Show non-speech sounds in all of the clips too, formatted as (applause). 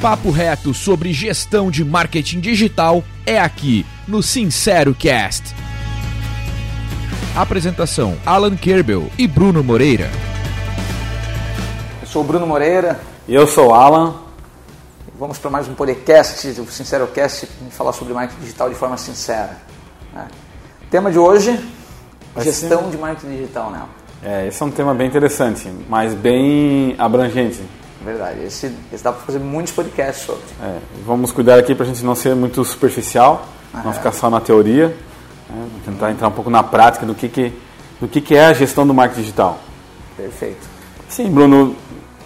papo reto sobre gestão de marketing digital é aqui no Sincero Cast. Apresentação: Alan Kerbel e Bruno Moreira. Eu sou o Bruno Moreira. E eu sou o Alan. Vamos para mais um podcast, o Sincero Cast, falar sobre marketing digital de forma sincera. Né? Tema de hoje: Vai gestão ser- de marketing digital, né? É, esse é um tema bem interessante, mas bem abrangente. Verdade. Esse, esse dá para fazer muitos podcasts sobre. É, vamos cuidar aqui para a gente não ser muito superficial, não Aham. ficar só na teoria, né, tentar entrar um pouco na prática do que, que, do que, que é a gestão do marketing digital. Perfeito. Sim, Bruno,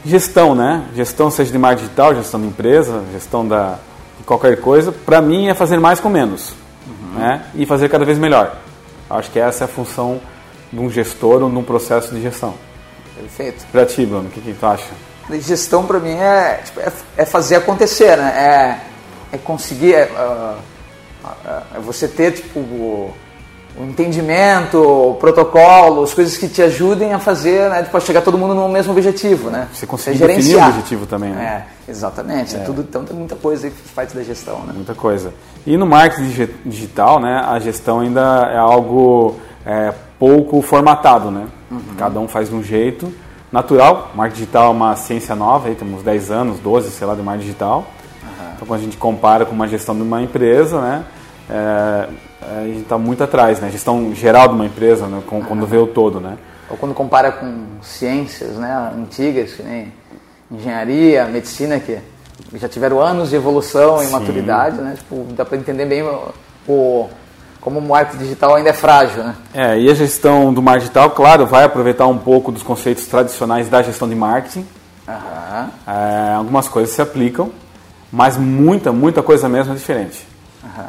gestão, né? Gestão seja de marketing digital, gestão de empresa, gestão da, de qualquer coisa, para mim é fazer mais com menos né? e fazer cada vez melhor. Acho que essa é a função de um gestor ou de um processo de gestão. Perfeito. Para ti, Bruno, o que, que tu acha? Gestão para mim é, tipo, é, é fazer acontecer, né? É, é conseguir, é, ah, ah, é você ter tipo, o, o entendimento, o protocolo, as coisas que te ajudem a fazer, né? Tipo, a chegar todo mundo no mesmo objetivo, né? Você conseguir É definir o objetivo também, né? É, exatamente. É. Tudo, então tem muita coisa aí que faz da gestão, né? Muita coisa. E no marketing digi- digital, né, a gestão ainda é algo é, pouco formatado, né? Cada um faz de um jeito natural. Marketing digital é uma ciência nova, aí temos 10 anos, 12, sei lá, de marketing digital. Então, quando a gente compara com uma gestão de uma empresa, né, é, a gente está muito atrás, né? Gestão geral de uma empresa, né, com- quando vê o todo, né? Ou quando compara com ciências né, antigas, que nem engenharia, medicina, que já tiveram anos de evolução e Sim. maturidade, né? Tipo, dá para entender bem o- como o marketing digital ainda é frágil, né? É, e a gestão do marketing digital, claro, vai aproveitar um pouco dos conceitos tradicionais da gestão de marketing, Aham, É, algumas coisas se aplicam, mas muita, muita coisa mesmo é diferente.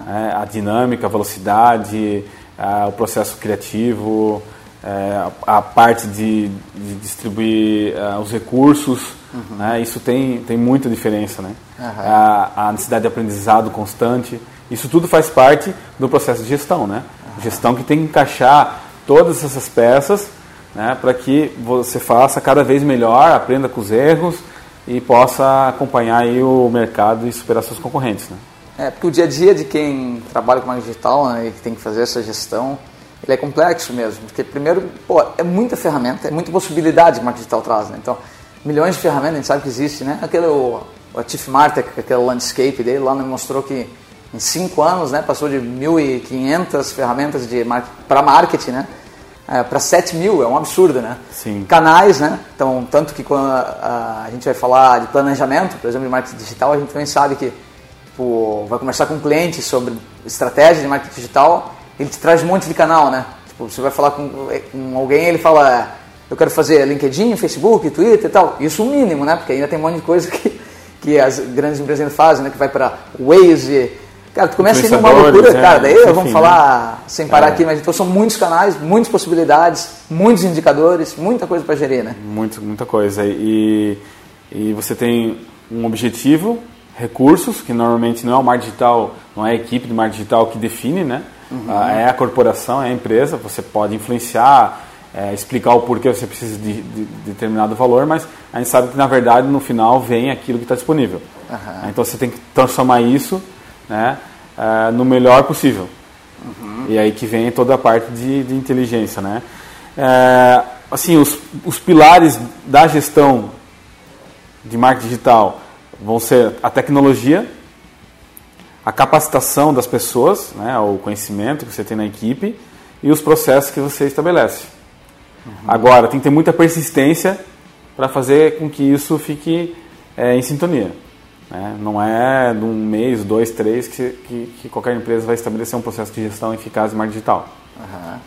É, a dinâmica, a velocidade, é, o processo criativo, é, a, a parte de, de distribuir é, os recursos, né, isso tem, tem muita diferença. Né? A, a necessidade de aprendizado constante, isso tudo faz parte do processo de gestão. Né? Gestão que tem que encaixar todas essas peças né, para que você faça cada vez melhor, aprenda com os erros e possa acompanhar aí o mercado e superar seus concorrentes. Né? É, porque o dia a dia de quem trabalha com marketing digital né, e tem que fazer essa gestão, ele é complexo mesmo. Porque, primeiro, pô, é muita ferramenta, é muita possibilidade que o marketing digital traz. Né? Então, milhões de ferramentas, a gente sabe que existe. Né? Aquele, o, o Chief Martech, aquele landscape dele lá, né, mostrou que em cinco anos né, passou de 1.500 ferramentas para marketing né, para 7 mil, é um absurdo, né? Sim. Canais, né? Então, tanto que quando a, a gente vai falar de planejamento, por exemplo, de marketing digital, a gente também sabe que tipo, vai conversar com um cliente sobre estratégia de marketing digital, ele te traz um monte de canal, né? Tipo, você vai falar com, com alguém, ele fala, eu quero fazer LinkedIn, Facebook, Twitter e tal. Isso o mínimo, né? Porque ainda tem um monte de coisa que, que as grandes empresas ainda fazem, né? Que vai para Waze. Cara, tu começa a ir numa loucura, é, cara. Daí enfim, vamos né? falar sem parar É. aqui, mas então são muitos canais, muitas possibilidades, muitos indicadores, muita coisa para gerir, né? Muito, muita coisa. E, e você tem um objetivo, recursos, que normalmente não é o marketing digital, não é a equipe de marketing digital que define, né? Ah, É a corporação, é a empresa. Você pode influenciar, é, explicar o porquê você precisa de, de- de determinado valor, mas a gente sabe que na verdade no final vem aquilo que está disponível. Aham. Então você tem que transformar isso né, ah, no melhor possível. E aí que vem toda a parte de, de inteligência, né? É, assim, os, os pilares da gestão de marketing digital vão ser a tecnologia, a capacitação das pessoas, né, o conhecimento que você tem na equipe e os processos que você estabelece. Agora, tem que ter muita persistência para fazer com que isso fique é, em sintonia. Né? Não é de um mês, dois, três que, que, que qualquer empresa vai estabelecer um processo de gestão eficaz de marketing digital. Aham.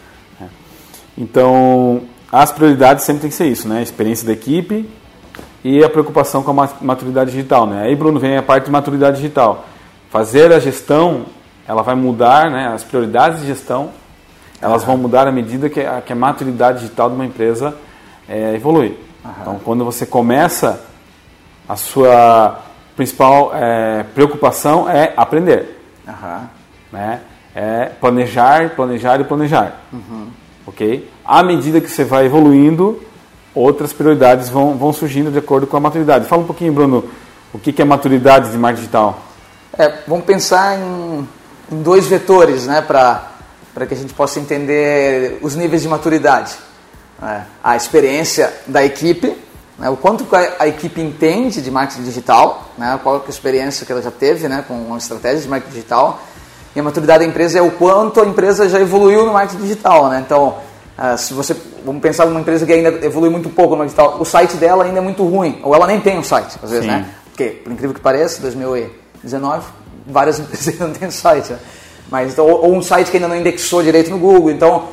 Então, as prioridades sempre tem que ser isso, né? A experiência da equipe e a preocupação com a ma- maturidade digital, né? Aí, Bruno, vem a parte de maturidade digital. Fazer a gestão, ela vai mudar, né? As prioridades de gestão, elas vão mudar à medida que a, que a maturidade digital de uma empresa eh, evolui. Então, quando você começa, a sua principal eh, preocupação é aprender Aham. né? É planejar, planejar e planejar, ok? À medida que você vai evoluindo, outras prioridades vão, vão surgindo de acordo com a maturidade. Fala um pouquinho, Bruno, O que, que é maturidade de marketing digital? É, vamos pensar em, em dois vetores, né, para que a gente possa entender os níveis de maturidade. É, a experiência da equipe, né, o quanto a, equipe entende de marketing digital, né, qual é a experiência que ela já teve né, com uma estratégia de marketing digital, e a maturidade da empresa é o quanto a empresa já evoluiu no marketing digital. Né? Então, uh, se você vamos pensar numa empresa que ainda evolui muito pouco no marketing digital, o site dela ainda é muito ruim, ou ela nem tem um site, às vezes, Sim. né? Porque, por incrível que pareça, 2019, várias (laughs) empresas não têm site. Né? Mas, então, ou, ou um site que ainda não indexou direito no Google. Então,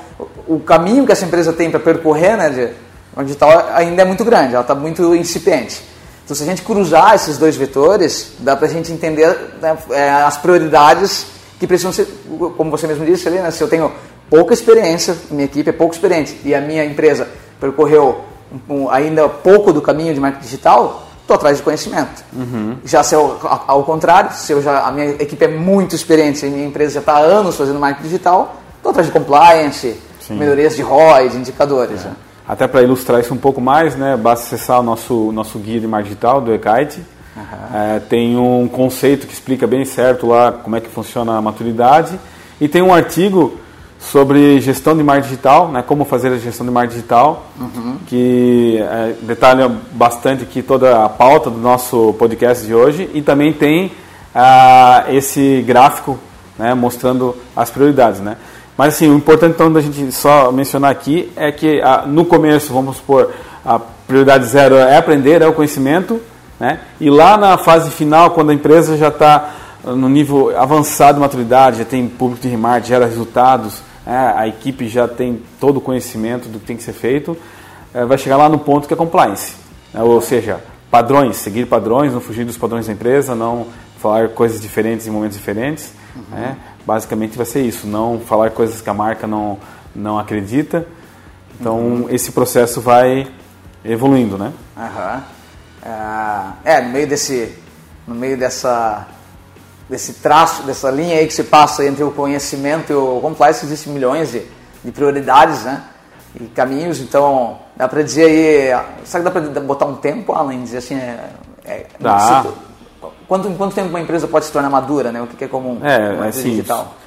o caminho que essa empresa tem para percorrer né, de, no digital ainda é muito grande, ela está muito incipiente. Então, se a gente cruzar esses dois vetores, dá para a gente entender né, é, as prioridades que precisam ser, como você mesmo disse ali, né, se eu tenho pouca experiência, minha equipe é pouco experiente e a minha empresa percorreu um, ainda pouco do caminho de marketing digital, estou atrás de conhecimento. Uhum. Já se eu, ao contrário, se eu já, a minha equipe é muito experiente e minha empresa já está há anos fazendo marketing digital, estou atrás de compliance, Sim. melhorias de ROI, de indicadores. É. Né? Até para ilustrar isso um pouco mais, né, basta acessar o nosso, nosso guia de marketing digital do Ekite. Uhum. É, tem um conceito que explica bem certo lá como é que funciona a maturidade. E tem um artigo sobre gestão de marketing digital, né, como fazer a gestão de marketing digital, uhum. que é, detalha bastante aqui toda a pauta do nosso podcast de hoje. E também tem ah, esse gráfico né, mostrando as prioridades. Né. Mas assim, o importante então da gente só mencionar aqui é que ah, no começo, vamos supor, a prioridade zero é aprender, é o conhecimento, né? e lá na fase final, quando a empresa já está ah, no nível avançado de maturidade, já tem público de remarketing, gera resultados, né? a equipe já tem todo o conhecimento do que tem que ser feito, é, vai chegar lá no ponto que é compliance, né? ou seja, padrões, seguir padrões, não fugir dos padrões da empresa, não falar coisas diferentes em momentos diferentes, uhum. né? Basicamente vai ser isso, não falar coisas que a marca não, não acredita. Então uhum. esse processo vai evoluindo, né? Uhum. é, no meio desse, no meio dessa, desse traço, dessa linha aí que se passa entre o conhecimento e o compliance, existem milhões de, de prioridades, né? E caminhos, então dá para dizer aí, será que dá para botar um tempo, Alan, dizer assim, é, é, dá. Quanto, quanto tempo uma empresa pode se tornar madura, né? O que é comum é, assim, digital?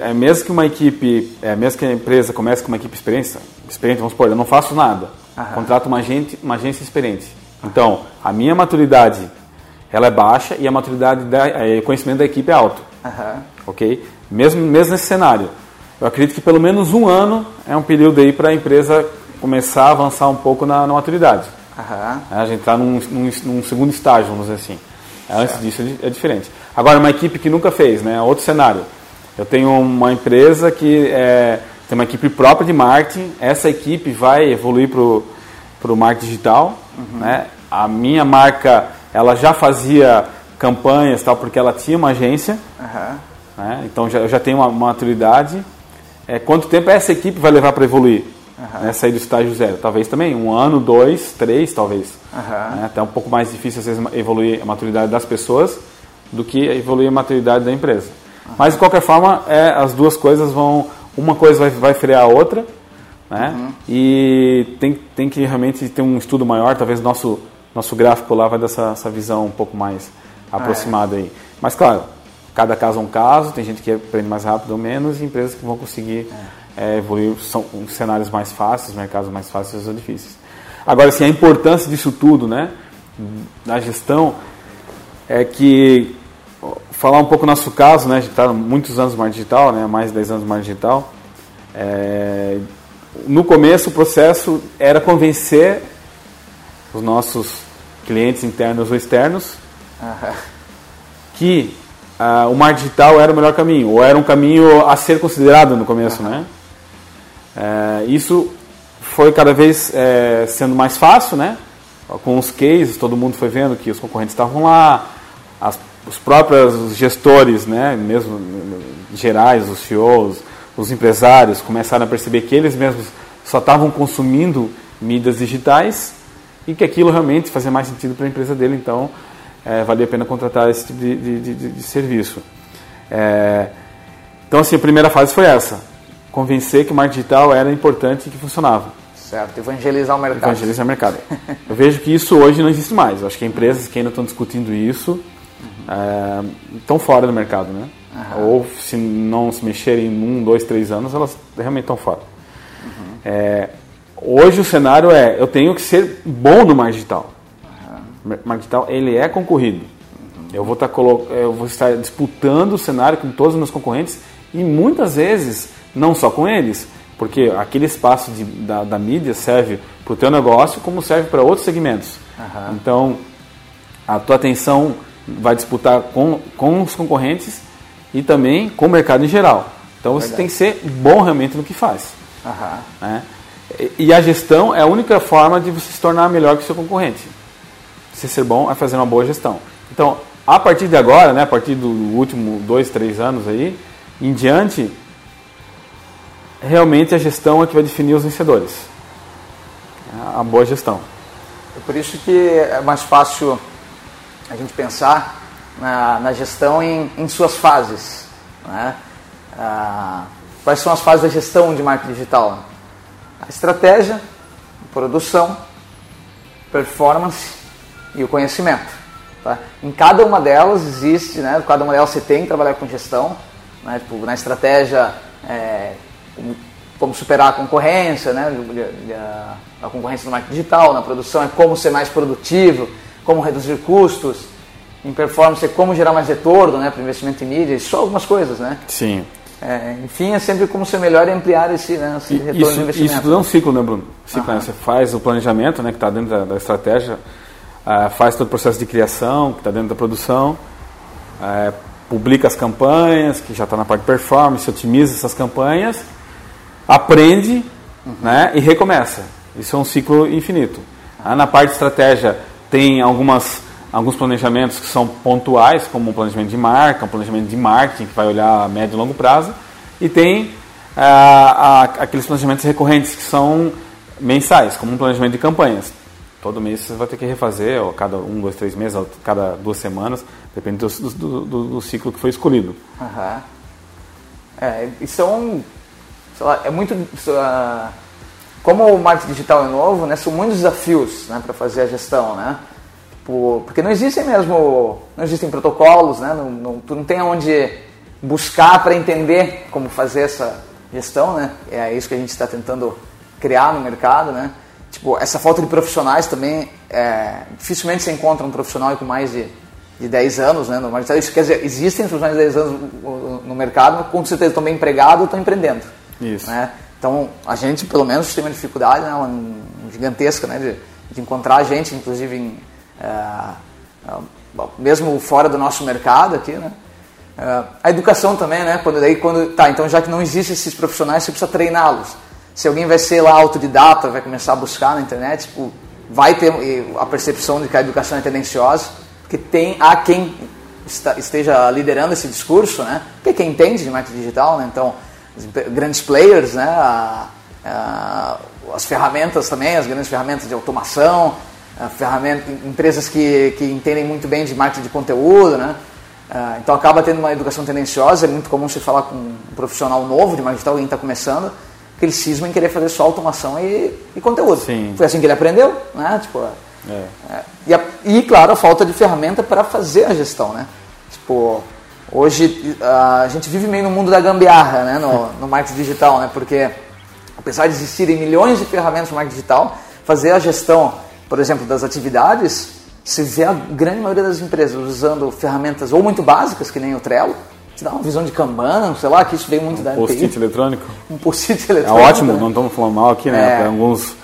É, mesmo que uma equipe, é, mesmo que a empresa comece com uma equipe experiente, experiente, vamos supor, eu não faço nada, Aham. contrato uma, agente, uma agência experiente. Então, a minha maturidade ela é baixa e a maturidade da é, conhecimento da equipe é alto. Ok? Mesmo, mesmo nesse cenário, eu acredito que pelo menos um ano é um período aí para a empresa começar a avançar um pouco na, na maturidade. Aham. A gente está num, num, num segundo estágio, vamos dizer assim. Antes disso é diferente. Agora, uma equipe que nunca fez, né? Outro cenário. Eu tenho uma empresa que é, tem uma equipe própria de marketing. Essa equipe vai evoluir para o marketing digital. Uhum. Né? A minha marca, ela já fazia campanhas tal, porque ela tinha uma agência. Uhum. Né? Então, já, eu já tenho uma maturidade. É, quanto tempo essa equipe vai levar para evoluir? Uhum. Né, sair do estágio zero. Talvez também um ano, dois, três, talvez. Uhum. Né, até um pouco mais difícil, às vezes, evoluir a maturidade das pessoas do que evoluir a maturidade da empresa. Uhum. Mas, de qualquer forma, é, as duas coisas vão... Uma coisa vai, vai frear a outra, né? Uhum. E tem, tem que realmente ter um estudo maior, talvez nosso nosso gráfico lá vai dar essa, essa visão um pouco mais aproximada ah, é. aí. Mas, claro, cada caso é um caso, tem gente que aprende mais rápido ou menos e empresas que vão conseguir... É é, evoluir, são cenários mais fáceis, mercados mais fáceis ou difíceis. Agora, assim, a importância disso tudo, né, da gestão, é que, falar um pouco nosso caso, né, a gente está muitos anos no marketing digital, né, mais de 10 anos no marketing digital, é, no começo o processo era convencer os nossos clientes internos ou externos que uh, o marketing digital era o melhor caminho, ou era um caminho a ser considerado no começo, né? É, isso foi cada vez é, sendo mais fácil, né? Com os cases, todo mundo foi vendo que os concorrentes estavam lá, as, os próprios gestores, né, mesmo gerais, os CEOs, os empresários, começaram a perceber que eles mesmos só estavam consumindo mídias digitais e que aquilo realmente fazia mais sentido para a empresa dele, então é, valia a pena contratar esse tipo de, de, de, de serviço. É, então, assim, a primeira fase foi essa convencer que o marketing digital era importante e que funcionava. Certo, evangelizar o mercado. Evangelizar o mercado. (laughs) Eu vejo que isso hoje não existe mais. Eu acho que empresas que ainda estão discutindo isso uhum. é, estão fora do mercado, né? Uhum. Ou se não se mexerem em um, dois, três anos, elas realmente estão fora. Uhum. É, hoje o cenário é, eu tenho que ser bom no marketing digital. O marketing digital, ele é concorrido. Eu vou, estar tá eu vou estar disputando o cenário com todos os meus concorrentes e muitas vezes não só com eles, porque aquele espaço de, da, da, mídia serve para o teu negócio como serve para outros segmentos. Uhum. Então, a tua atenção vai disputar com, com os concorrentes e também com o mercado em geral. Então, você Verdade. tem que ser bom realmente no que faz. Uhum. Né? E a gestão é a única forma de você se tornar melhor que o seu concorrente. Você ser bom é fazer uma boa gestão. Então, a partir de agora, né, a partir do último dois, três anos aí, em diante, realmente a gestão é que vai definir os vencedores. A boa gestão. É por isso que é mais fácil a gente pensar na, na gestão em, em, suas fases. Né? Ah, quais são as fases da gestão de marketing digital? A estratégia, a produção, performance e o conhecimento. Tá? Em cada uma delas existe, né, cada uma delas você tem que trabalhar com gestão. Né, tipo, na estratégia, é, como, como, superar a concorrência, né, a, a concorrência no marketing digital, na produção é como ser mais produtivo, como reduzir custos, em performance é como gerar mais retorno né, para investimento em mídia, só algumas coisas, né? Sim. É, enfim, é sempre como ser melhor e ampliar esse, né, esse retorno isso, de investimento. Isso tudo é um ciclo, né, Bruno? Ciclo, né? Você faz o planejamento, né, que está dentro da, da estratégia, uh, faz todo o processo de criação, que está dentro da produção, uh, publica as campanhas, que já está na parte de performance, otimiza essas campanhas, aprende uhum. né, e recomeça. Isso é um ciclo infinito. Uh, na parte de estratégia, tem algumas alguns planejamentos que são pontuais, como um planejamento de marca, um planejamento de marketing, que vai olhar a médio e longo prazo, e tem ah, aqueles planejamentos recorrentes, que são mensais, como um planejamento de campanhas. Todo mês você vai ter que refazer, ou cada um, dois, três meses, ou cada duas semanas, depende do, do, do, do ciclo que foi escolhido. Uhum. É, são, lá, é muito... Como o marketing digital é novo, né, são muitos desafios né, para fazer a gestão, né? porque não existem mesmo, não existem protocolos, né? Não, não, tu não tem onde buscar para entender como fazer essa gestão, né? É isso que a gente está tentando criar no mercado, né? Tipo, essa falta de profissionais também, é, dificilmente se encontra um profissional com mais de, de 10 anos, né? No, isso quer dizer, existem profissionais de 10 anos no, mercado, com certeza estão bem empregados ou estão empreendendo. Isso. Né? Então, a gente, pelo menos, tem uma dificuldade né? uma gigantesca, né? De, de encontrar gente, inclusive em é, é, mesmo fora do nosso mercado aqui, né? É, a educação também, né? Quando daí quando tá, então já que não existem esses profissionais, você precisa treiná-los. Se alguém vai ser lá autodidata, vai começar a buscar na internet, tipo, vai ter a percepção de que a educação é tendenciosa, porque tem há quem esteja liderando esse discurso, né? Que quem entende de marketing digital, né? Então, grandes players, né? A, a, as ferramentas também, as grandes ferramentas de automação, ferramenta, empresas que, que entendem muito bem de marketing de conteúdo, né? Uh, então acaba tendo uma educação tendenciosa, é muito comum você falar com um profissional novo de marketing alguém está começando, que ele cisma em querer fazer só automação e, e conteúdo. Sim. Foi assim que ele aprendeu, né? Tipo, é. É, e, a, e, claro, a falta de ferramenta para fazer a gestão, né? Tipo, hoje a gente vive meio no mundo da gambiarra, né? No, no marketing digital, né? Porque apesar de existirem milhões de ferramentas no marketing digital, fazer a gestão por exemplo, das atividades, se vê a grande maioria das empresas usando ferramentas ou muito básicas, que nem o Trello, que dá uma visão de Kanban, sei lá, que isso veio muito um da post-it eletrônico. Um post-it eletrônico. É ótimo, né? não estamos falando mal aqui, né? É. Para alguns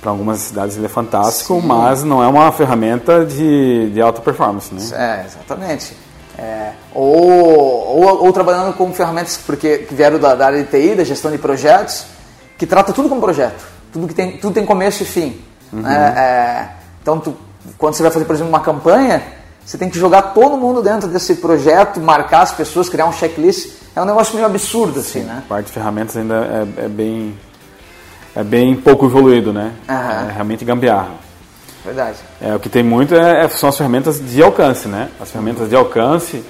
para algumas cidades ele é fantástico, Sim. mas não é uma ferramenta de, de alta performance, né? É, exatamente. É, ou, ou, ou, trabalhando com ferramentas porque, que vieram da, da, área de TI, da gestão de projetos, que trata tudo como projeto. Tudo, que tem, tudo tem começo e fim. Uhum. Né? É, então, tu, quando você vai fazer, por exemplo, uma campanha, você tem que jogar todo mundo dentro desse projeto, marcar as pessoas, criar um checklist. É um negócio meio absurdo, assim, Sim, né? A parte de ferramentas ainda é, é, bem é bem pouco evoluído, né? Uhum. É realmente gambiarra. Verdade. É, o que tem muito é, é, são as ferramentas de alcance, né? As ferramentas de alcance,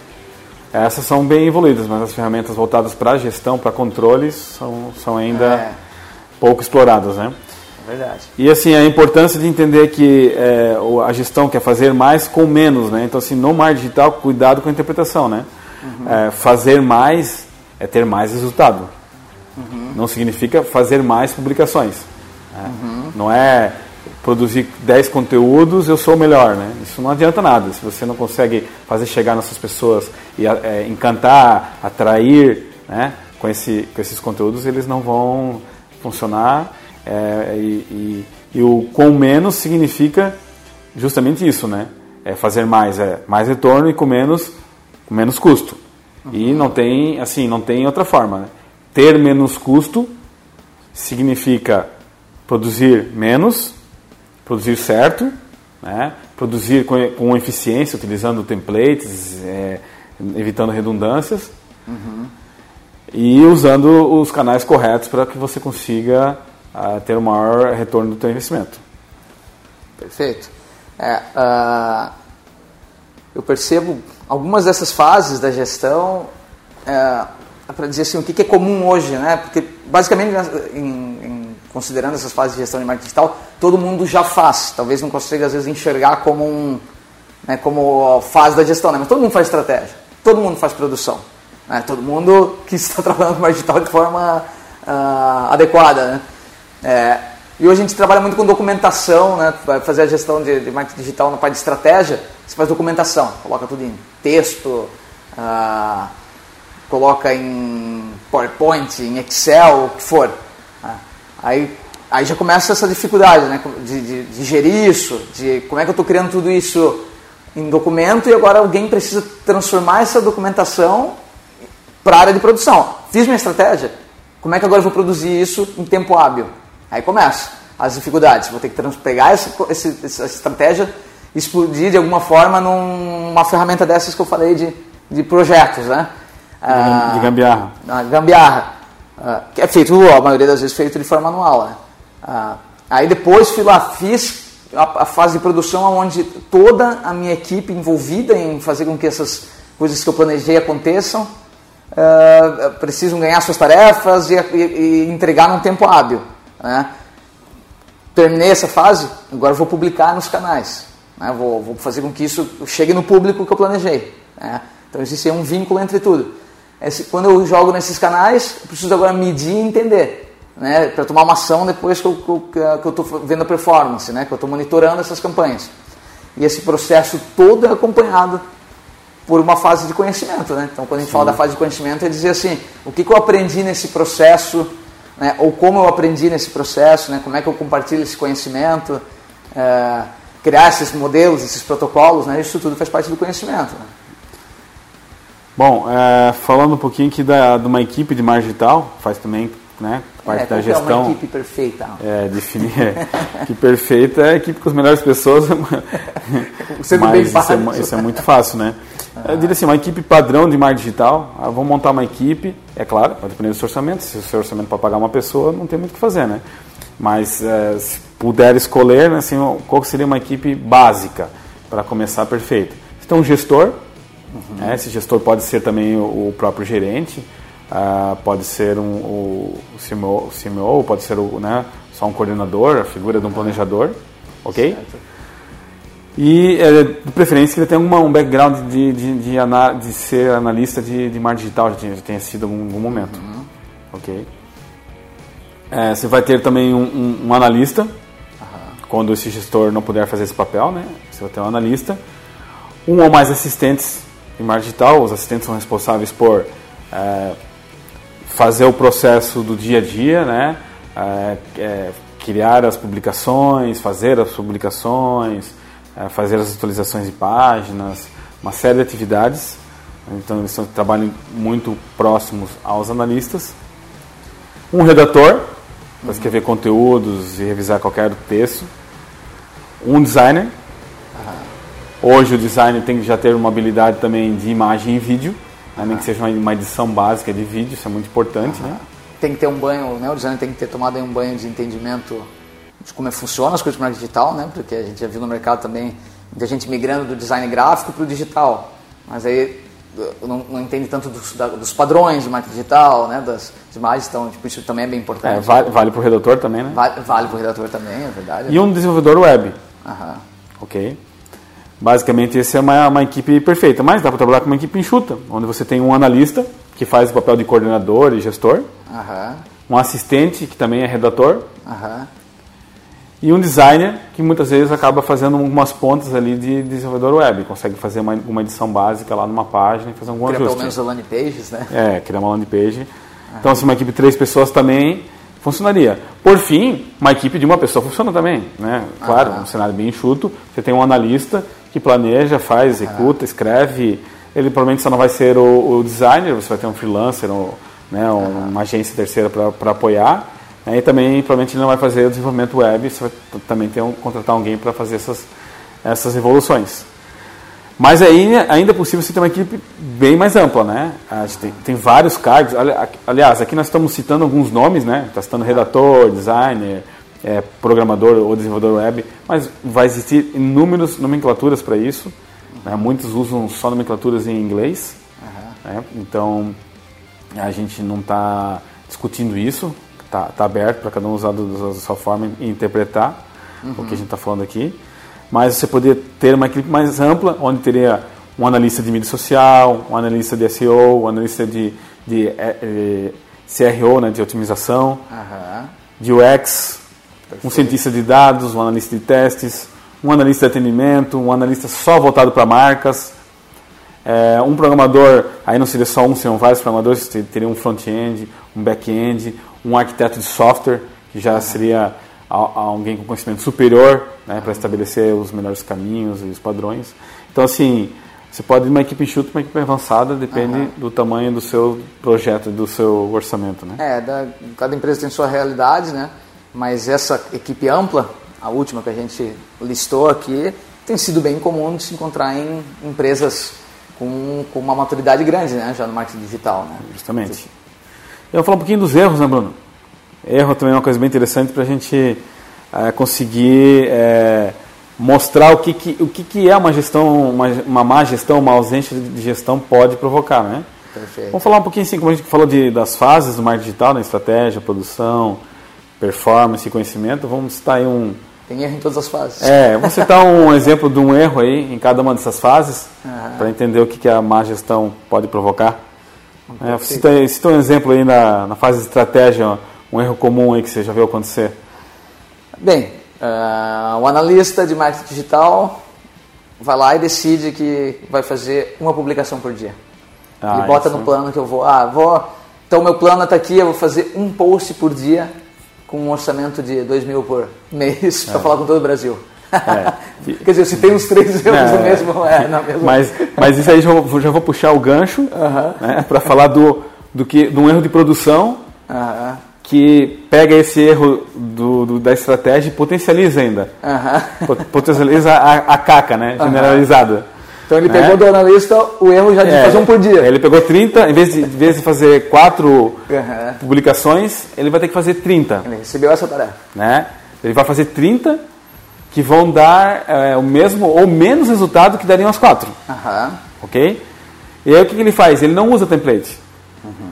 essas são bem evoluídas, mas as ferramentas voltadas para gestão, para controles, são, são ainda é. pouco exploradas, né? verdade. E assim, a importância de entender que é, a gestão quer fazer mais com menos, né? Então, assim, no mar digital, cuidado com a interpretação, né? Uhum. É, fazer mais é ter mais resultado. Uhum. Não significa fazer mais publicações. Né? Uhum. Não é produzir 10 conteúdos, eu sou o melhor, né? Isso não adianta nada. Se você não consegue fazer chegar nessas pessoas e é, encantar, atrair, né? Com, esse, com esses conteúdos, eles não vão funcionar. É, e, e, e, o com menos significa justamente isso, né? É fazer mais, é mais retorno e com menos, com menos custo. Uhum. E não tem, assim, não tem outra forma. Né? Ter menos custo significa produzir menos, produzir certo, né? produzir com, com eficiência, utilizando templates, é, evitando redundâncias. Uhum e usando os canais corretos para que você consiga uh, ter o maior retorno do seu investimento. Perfeito. É, uh, eu percebo algumas dessas fases da gestão é, para dizer assim o que, que, é comum hoje, né? Porque basicamente em, em, considerando essas fases de gestão de marketing digital, todo mundo já faz. Talvez não consiga às vezes enxergar como um, né, como fase da gestão, né? Mas todo mundo faz estratégia, todo mundo faz produção. Né? Todo mundo que está (laughs) trabalhando com marketing digital de forma uh, adequada. Né? É, e hoje a gente trabalha muito com documentação, né? Fazer a gestão de, de, marketing digital na parte de estratégia, você faz documentação, coloca tudo em texto, uh, coloca em PowerPoint, em Excel, o que for. Aí, aí já começa essa dificuldade né? de, de, de gerir isso, de como é que eu estou criando tudo isso em documento e agora alguém precisa transformar essa documentação para a área de produção. Fiz minha estratégia, como é que agora eu vou produzir isso em tempo hábil? Aí começa as dificuldades. Vou ter que pegar essa, essa estratégia e explodir de alguma forma numa ferramenta dessas que eu falei de, de projetos, né? De, gambiarra. Ah, gambiarra. Ah, que é feito, a maioria das vezes, feito de forma manual. Né? Ah, aí depois fui lá, fiz a, a, fase de produção onde toda a minha equipe envolvida em fazer com que essas coisas que eu planejei aconteçam uh, precisam ganhar suas tarefas e, e, e entregar num tempo hábil. Né? Terminei essa fase, agora vou publicar nos canais. Né? Vou, vou, fazer com que isso chegue no público que eu planejei. Né? Então existe um vínculo entre tudo. Esse, quando eu jogo nesses canais, eu preciso agora medir e entender. Né, para tomar uma ação depois que eu estou vendo a performance, né, que eu estou monitorando essas campanhas. E esse processo todo é acompanhado por uma fase de conhecimento. Né? Então, quando a gente Sim. fala da fase de conhecimento, é dizer assim: o que, que eu aprendi nesse processo, né? ou como eu aprendi nesse processo, né? como é que eu compartilho esse conhecimento, é, criar esses modelos, esses protocolos, né? isso tudo faz parte do conhecimento. Né? Bom, é, falando um pouquinho aqui da, de uma equipe de digital, faz também né, parte é, da gestão. É uma equipe perfeita. É, definir é, que perfeita é a equipe com as melhores pessoas. (laughs) Sendo mas bem isso é, isso é muito fácil, né? Eu diria assim, uma equipe padrão de marketing digital, ah, vamos montar uma equipe, é claro, vai depender do seu orçamento, se o seu orçamento para pagar uma pessoa, não tem muito o que fazer, né? Mas é, se puder escolher, né, assim, qual seria uma equipe básica para começar perfeito? Você tem um gestor, uhum. né, esse gestor pode ser também o, o próprio gerente, uh, pode ser um, o, o, CMO, pode ser o, né, só um coordenador, a figura de um planejador, ok? Certo. E, é, de preferência, que ele tenha uma, um background de, de, de, de, ser analista de, de marketing digital, já tenha, já tenha sido em algum momento. Uhum. Ok? É, você vai ter também um, um, um analista, uhum. quando esse gestor não puder fazer esse papel, né? Você vai ter um analista. Um ou mais assistentes em marketing digital. Os assistentes são responsáveis por é, fazer o processo do dia a dia, né? É, é criar as publicações, fazer as publicações, é, fazer as atualizações de páginas, uma série de atividades. Então eles trabalham muito próximos aos analistas. Um redator, para escrever conteúdos e revisar qualquer texto. Um designer. Hoje o designer tem que já ter uma habilidade também de imagem e vídeo, né? nem que seja uma edição básica de vídeo, isso é muito importante. Né? Tem que ter um banho, né? o designer tem que ter tomado um banho de entendimento de como é funciona as coisas do marketing digital, né? Porque a gente já viu no mercado também muita gente migrando do design gráfico para o digital. Mas aí não, não entende tanto dos, da, dos padrões do marketing digital, né, das imagens, então tipo, isso também é bem importante. É, vale, vale para o redator também, né? Vale, vale para o redator também, é verdade. E um desenvolvedor web. Aham. Ok? Basicamente, essa é uma, uma equipe perfeita, mas dá para trabalhar com uma equipe enxuta, onde você tem um analista, que faz o papel de coordenador e gestor, Aham. um assistente, que também é redator, Aham. e um designer, que muitas vezes acaba fazendo algumas pontas ali de desenvolvedor web, consegue fazer uma, uma edição básica lá numa página e fazer algum Cria pelo ajuste. menos landing pages, né? É, criar uma landing page. Então, se uma equipe de três pessoas também funcionaria. Por fim, uma equipe de uma pessoa funciona também, né? Claro, um cenário bem enxuto. Você tem um analista que planeja, faz, executa, escreve. Ele provavelmente só não vai ser o, o designer, você vai ter um freelancer, ou, né, uma agência terceira para apoiar. né? E também, provavelmente, ele não vai fazer o desenvolvimento web, você vai também ter um, contratar alguém para fazer essas, essas evoluções. Mas aí ainda é possível você ter uma equipe bem mais ampla, né? Tem, tem vários cargos. Aliás, aqui nós estamos citando alguns nomes, né? Está citando redator, designer, é, programador ou desenvolvedor web, mas vai existir inúmeras nomenclaturas para isso. né? Muitos usam só nomenclaturas em inglês. né? Então, a gente não está discutindo isso. Está aberto para cada um usar da sua forma e interpretar o que a gente está falando aqui mas você poderia ter uma equipe mais ampla, onde teria um analista de mídia social, um analista de SEO, um analista de, de eh, eh, CRO, né, de otimização, Aham. de UX, um cientista de dados, um analista de testes, um analista de atendimento, um analista só voltado para marcas, eh, um programador, aí não seria só um, seriam vários programadores, teria um front-end, um back-end, um arquiteto de software, que já seria alguém com conhecimento superior né, para estabelecer os melhores caminhos e os padrões. Então, assim, você pode ir uma equipe enxuta uma equipe avançada, depende do tamanho do seu projeto, do seu orçamento. Né? É, da- cada empresa tem sua realidade, né? Mas essa equipe ampla, a última que a gente listou aqui, tem sido bem comum de se encontrar em empresas com, com uma maturidade grande, né? Já no marketing digital, né? Justamente. Eu vou falar um pouquinho dos erros, né, Bruno? Erro também é uma coisa bem interessante para a gente eh, conseguir eh, mostrar o que, que, o que, que é uma gestão, uma, uma má gestão, uma ausência de gestão pode provocar, né? Perfeito. Vamos falar um pouquinho assim, como a gente falou de, das fases do marketing digital, né? estratégia, produção, performance e conhecimento. Vamos citar aí um, Tem erro em todas as fases. é, vou citar um (laughs) exemplo de um erro aí em cada uma dessas fases, para entender o que, que a má gestão pode provocar. É, cita, cita um exemplo aí na, na fase de estratégia, um erro comum aí que você já viu acontecer. Bem, ah, o analista de marketing digital vai lá e decide que vai fazer uma publicação por dia. Ah, Ele bota isso. no plano que eu vou, ah, vou, então meu plano está aqui, eu vou fazer um post por dia com um orçamento de 2 mil por mês para falar com todo o Brasil. É. (laughs) Quer dizer, se tem os três erros É. mesmo, é, na mesma... Mas, mas isso aí já vou, já vou puxar o gancho né, para falar do, do que, de um erro de produção que pega esse erro do, do- da estratégia e potencializa ainda. Potencializa a, a caca, né? Generalizada. Então ele Né? pegou do analista o erro já de É, fazer um por dia. Ele pegou 30, em vez de, em vez de fazer quatro Aham. publicações, ele vai ter que fazer 30. Ele recebeu essa tarefa. Né? Ele vai fazer 30 que vão dar é, o mesmo ou menos resultado que dariam as quatro. Aham. Ok? E aí o que, que ele faz? Ele não usa template.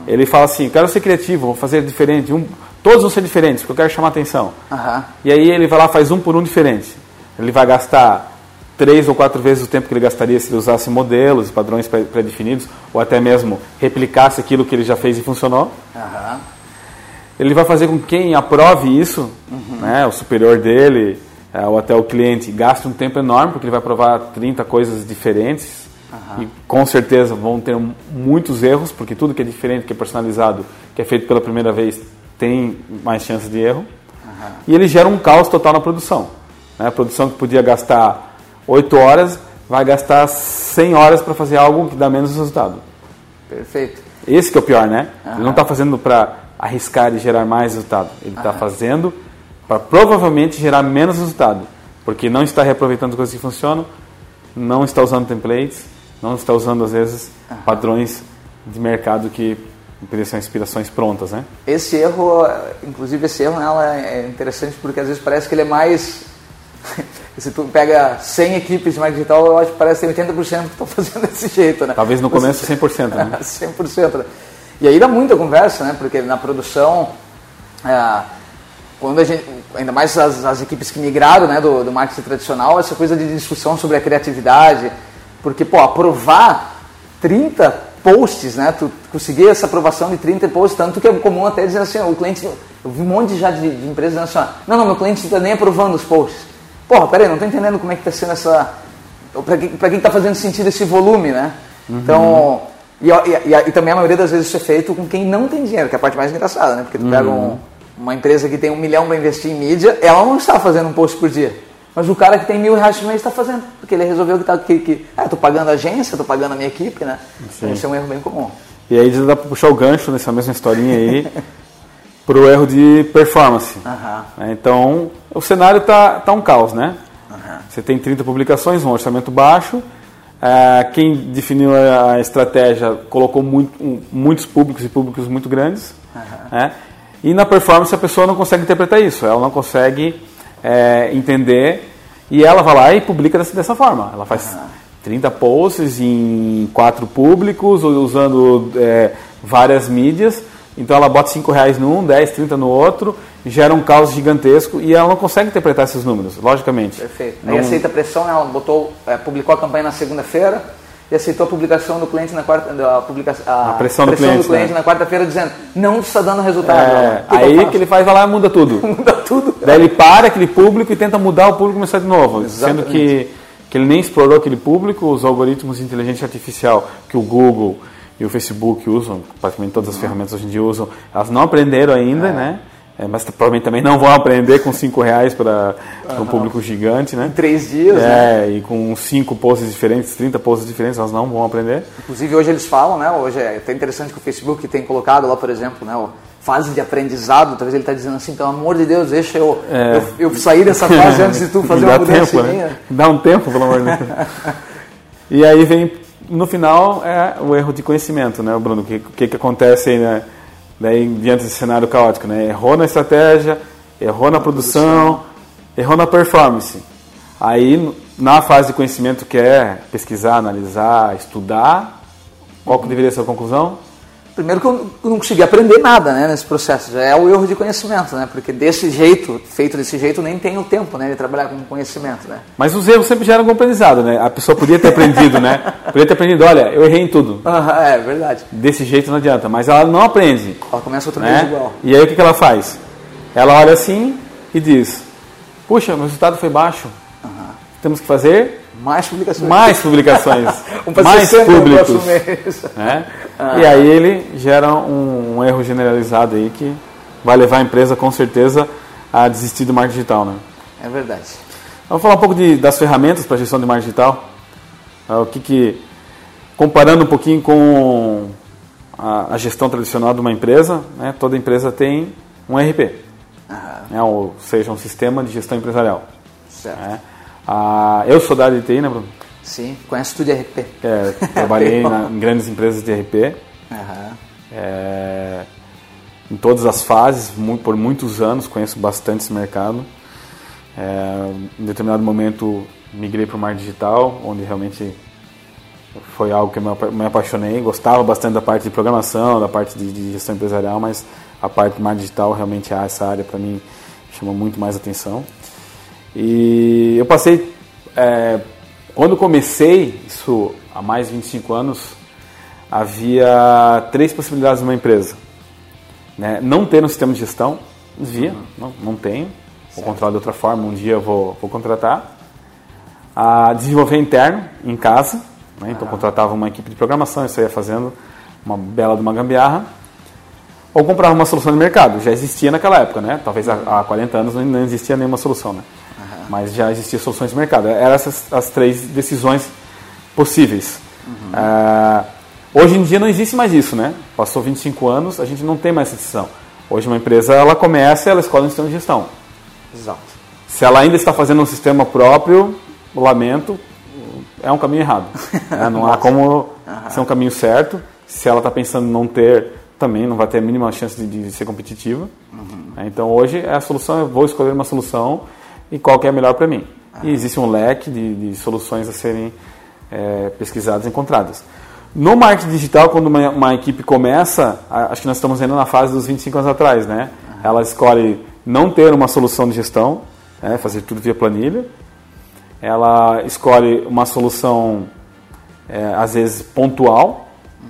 Ele fala assim, quero ser criativo, vou fazer diferente. Um, todos vão ser diferentes, porque eu quero chamar atenção. Aham. E aí ele vai lá faz um por um diferente. Ele vai gastar três ou quatro vezes o tempo que ele gastaria se ele usasse modelos, padrões pré- pré-definidos, ou até mesmo replicasse aquilo que ele já fez e funcionou. Aham. Ele vai fazer com que quem aprove isso, né, o superior dele, eh, ou até o cliente, gaste um tempo enorme, porque ele vai provar 30 coisas diferentes. E com certeza vão ter muitos erros, porque tudo que é diferente, que é personalizado, que é feito pela primeira vez, tem mais chance de erro. E ele gera um caos total na produção. né? A produção que podia gastar 8 horas, vai gastar 100 horas para fazer algo que dá menos resultado. Perfeito. Esse que é o pior, né? Ele não está fazendo para arriscar e gerar mais resultado. Ele está fazendo para provavelmente gerar menos resultado. Porque não está reaproveitando coisas que funcionam, não está usando templates, não está usando, às vezes, padrões de mercado que são inspirações prontas, né? Esse erro, inclusive esse erro nela é interessante porque às vezes parece que ele é mais se tu pega 100 equipes de marketing digital, eu acho que parece que 80% que estão (laughs) fazendo desse jeito, né? Talvez no começo 100%, né? (laughs) 100%. Né? E aí dá muita conversa, né? Porque na produção, é, quando a gente, ainda mais as, as equipes que migraram né, do, do marketing tradicional, essa coisa de discussão sobre a criatividade, porque, pô, aprovar 30 posts, né? Tu conseguir essa aprovação de 30 posts, tanto que é comum até dizer assim, o cliente, eu vi um monte já de, de empresas dizendo assim, não, não, meu cliente não está nem aprovando os posts. Porra, peraí, não estou entendendo como é que está sendo essa... Para que, pra que está fazendo sentido esse volume, né? Uhum. Então, e, e, e, e, também a maioria das vezes isso é feito com quem não tem dinheiro, que é a parte mais engraçada, né? Porque tu uhum. pega um, uma empresa que tem um milhão para investir em mídia, ela não está fazendo um post por dia. Mas o cara que tem mil reais por mês está fazendo, porque ele resolveu que está que, que ah, estou pagando a agência, estou pagando a minha equipe, né? Sim. Isso é um erro bem comum. E aí dá para puxar o gancho nessa mesma historinha aí (laughs) para o erro de performance. Uhum. Então o cenário tá tá um caos, né? Uhum. Você tem 30 publicações, um orçamento baixo. É, quem definiu a estratégia colocou muito, muitos públicos e públicos muito grandes. Uhum. Né? E na performance a pessoa não consegue interpretar isso, ela não consegue é, entender e ela vai lá e publica dessa, dessa forma. Ela faz uhum. 30 posts em quatro públicos, usando é, várias mídias. Então ela bota 5 reais num, 10, 30 no outro, gera um caos gigantesco e ela não consegue interpretar esses números, logicamente. Perfeito. Não... Aí aceita a pressão, ela botou, é, publicou a campanha na segunda-feira e aceitou a publicação do cliente na quarta a, publicação, a, a pressão, do cliente, do cliente né? na quarta-feira dizendo não está dando resultado. É, que aí que, que ele faz vai lá e muda tudo. (laughs) muda tudo. Daí ele para aquele público e tenta mudar o público e começar de novo, Exatamente. sendo que que ele nem explorou aquele público, os algoritmos de inteligência artificial que o Google e o Facebook usam, praticamente todas as ferramentas hoje em dia usam, elas não aprenderam ainda, é. né? É, mas provavelmente também não vão aprender com 5 reais para uhum. um público gigante, né? Em três dias, é, né? e com 5 posts diferentes, 30 posts diferentes, elas não vão aprender. Inclusive hoje eles falam, né? Hoje é até interessante que o Facebook tem colocado lá, por exemplo, né? O fase de aprendizado, talvez ele está dizendo assim, pelo amor de Deus, deixa eu, é. eu, eu, sair dessa fase (laughs) antes de tu fazer uma mudança tempo, né? Dá um tempo, pelo amor de Deus. (laughs) e aí vem, no final, é o erro de conhecimento, né, Bruno? O que, que, que acontece aí, né? daí diante desse cenário caótico, né? Errou na estratégia, errou na produção, errou na performance. Aí na fase de conhecimento que é pesquisar, analisar, estudar, qual que deveria ser a conclusão? Primeiro que eu não consegui aprender nada né, nesse processo, já é o erro de conhecimento, né? Porque desse jeito, feito desse jeito, nem tenho tempo né, de trabalhar com conhecimento, né? Mas os erros sempre geram algum aprendizado, né? A pessoa podia ter aprendido, né? Podia ter aprendido, olha, eu errei em tudo. Ah, é verdade. Desse jeito não adianta, mas ela não aprende. Ela começa outra né? vez igual. E aí o que, que ela faz? Ela olha assim e diz, puxa, meu resultado foi baixo. Uhum. Temos que fazer mais publicações. Mais publicações. (laughs) mais públicos. Né? Ah. E aí ele gera um, um, erro generalizado aí que vai levar a empresa com certeza a desistir do marketing digital. Né? É verdade. Vamos falar um pouco de, das ferramentas para gestão de marketing digital. Ah, o que, que comparando um pouquinho com a, a, gestão tradicional de uma empresa, né? toda empresa tem um RP, né? ou seja, um sistema de gestão empresarial. Certo. Né? Ah, eu sou da área de TI, né, Bruno? Sim, conheço tudo de RP. É, trabalhei (laughs) na, em grandes empresas de RP. Uhum. É, em todas as fases, por muitos anos, conheço bastante esse mercado. É, em determinado momento, migrei para o marketing digital, onde realmente foi algo que eu me apaixonei. Gostava bastante da parte de programação, da parte de, de gestão empresarial, mas a parte de marketing digital, realmente, essa área para mim chama muito mais atenção. E eu passei, é, quando comecei, isso há mais de 25 anos, havia três possibilidades numa empresa. Né? Não ter um sistema de gestão, via, uhum. não, não tenho, vou controlar de outra forma, um dia eu vou, vou contratar. A desenvolver interno, em casa, né? então contratava uma equipe de programação, isso ia fazendo uma bela de uma gambiarra. Ou comprava uma solução de mercado, já existia naquela época, né? Talvez há, há 40 anos não existia nenhuma solução, né? Mas já existiam soluções de mercado. Eram essas as três decisões possíveis. Uhum. Uh, hoje em dia não existe mais isso, né? Passou 25 anos, a gente não tem mais essa decisão. Hoje uma empresa, ela começa, ela escolhe um sistema de gestão. Exato. Se ela ainda está fazendo um sistema próprio, lamento, é um caminho errado. Né? (laughs) Não há como uhum. ser um caminho certo. Se ela está pensando em não ter, também não vai ter a mínima chance de, de ser competitiva. Uhum. Então hoje a solução, eu vou escolher uma solução e qual que é melhor para mim. e existe um leque de, de soluções a serem é, pesquisadas e encontradas. No marketing digital, quando uma, uma, equipe começa, acho que nós estamos ainda na fase dos 25 anos atrás, né? Ela escolhe não ter uma solução de gestão, né? fazer tudo via planilha. Ela escolhe uma solução, é, às vezes, pontual,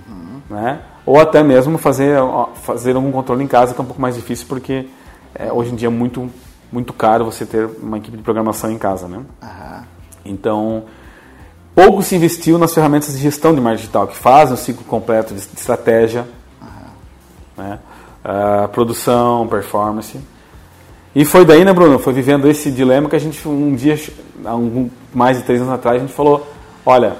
uhum. né? ou até mesmo fazer, fazer algum controle em casa, que é um pouco mais difícil, porque é, hoje em dia é muito, muito caro você ter uma equipe de programação em casa. Né? Uhum. Então, pouco se investiu nas ferramentas de gestão de marketing digital, que fazem o ciclo completo de estratégia, uhum. né? uh, produção, performance. E foi daí, né, Bruno? Foi vivendo esse dilema que a gente, um dia, um, mais de três anos atrás, a gente falou: olha,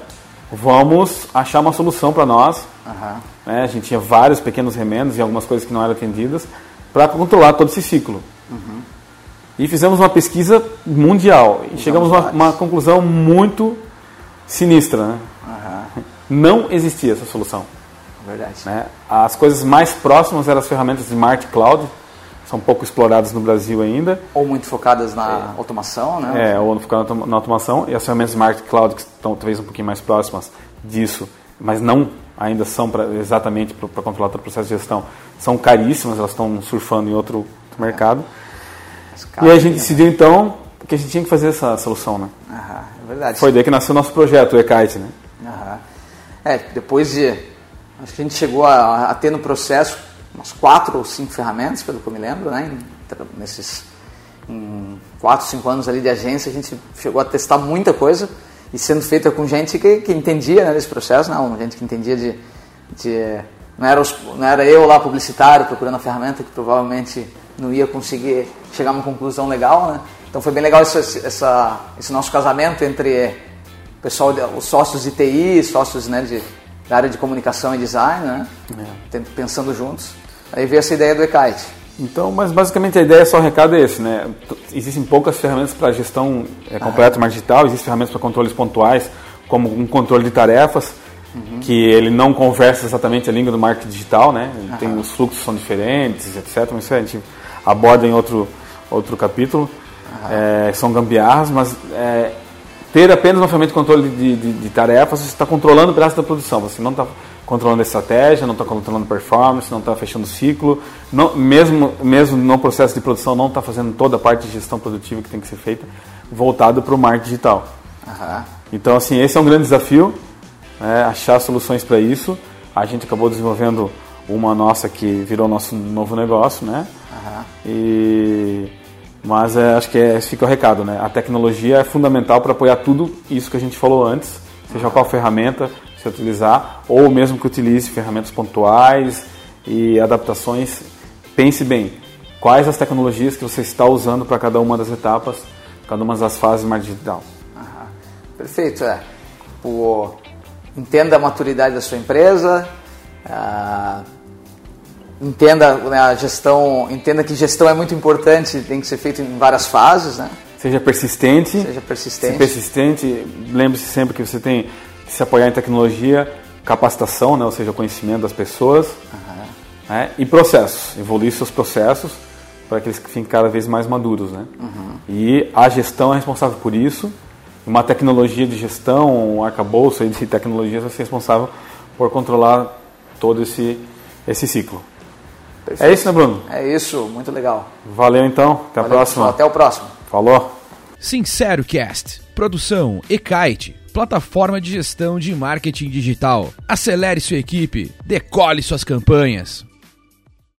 vamos achar uma solução para nós. Uhum. Né? A gente tinha vários pequenos remendos e algumas coisas que não eram atendidas para controlar todo esse ciclo. E fizemos uma pesquisa mundial e chegamos a uma, uma conclusão muito sinistra. Né? Uhum. Não existia essa solução. Verdade. Né? As coisas mais próximas eram as ferramentas de Market Cloud, são pouco exploradas no Brasil ainda. Ou muito focadas na é. automação, né? É, ou focadas na automação. E as ferramentas de Market Cloud, que estão talvez um pouquinho mais próximas disso, mas não ainda são pra, exatamente para controlar todo o processo de gestão, são caríssimas, elas estão surfando em outro mercado. É. E a gente decidiu então que a gente tinha que fazer essa solução, né? Aham, é verdade. Foi daí que nasceu o nosso projeto, o eKite, né? Aham. É, depois de. Acho que a gente chegou a, a, ter no processo umas quatro ou cinco ferramentas, pelo que eu me lembro, né? Em, nesses em quatro, cinco anos ali de agência, a gente chegou a testar muita coisa e sendo feita com gente que, que entendia né, desse processo, né? gente que entendia de, de não era, os, não era eu lá publicitário procurando a ferramenta que provavelmente não ia conseguir chegar a uma conclusão legal, né? Então foi bem legal esse, essa, esse nosso casamento entre o pessoal, os sócios de TI, sócios né, de, da área de comunicação e design, né? É. Pensando juntos. Aí veio essa ideia do eKite. Então, mas basicamente a ideia, só o recado é esse, né? Existem poucas ferramentas para gestão é, completa ah. digital, existem ferramentas para controles pontuais, como um controle de tarefas, uhum. que ele não conversa exatamente a língua do marketing digital, né? Tem os fluxos são diferentes, etc. Mas isso a gente aborda em outro outro capítulo é, são gambiarras, mas é, ter apenas uma ferramenta de controle de, de, de tarefas, você está controlando o braço da produção, você não está controlando a estratégia, não está controlando performance, não está fechando o ciclo, não, mesmo, mesmo no processo de produção não está fazendo toda a parte de gestão produtiva que tem que ser feita, voltado para o marketing digital. Uhum. Então, assim, esse é um grande desafio, né, achar soluções para isso. A gente acabou desenvolvendo uma nossa que virou nosso novo negócio, né? Uhum. E mas é, acho que é, fica o recado, né? A tecnologia é fundamental para apoiar tudo isso que a gente falou antes, seja qual ferramenta você utilizar, ou mesmo que utilize ferramentas pontuais e adaptações. Pense bem, quais as tecnologias que você está usando para cada uma das etapas, cada uma das fases mais digital. Perfeito, é. O, entenda a maturidade da sua empresa, ah, entenda né, a gestão, entenda que gestão é muito importante, tem que ser feito em várias fases, né? Seja persistente. Seja persistente. Se persistente, lembre-se sempre que você tem que se apoiar em tecnologia, capacitação, né, ou seja, conhecimento das pessoas, uhum. né, e processos, evoluir seus processos para que eles fiquem cada vez mais maduros, né? Uhum. E a gestão é responsável por isso. Uma tecnologia de gestão, um arcabouço de tecnologias vai ser responsável por controlar todo esse esse ciclo. Perfeito. É isso, né, Bruno? É isso, muito legal. Valeu então, até Valeu, a próxima. Pessoal, até o próximo. Falou. Sincero Cast, produção e-kite, plataforma de gestão de marketing digital. Acelere sua equipe, decole suas campanhas.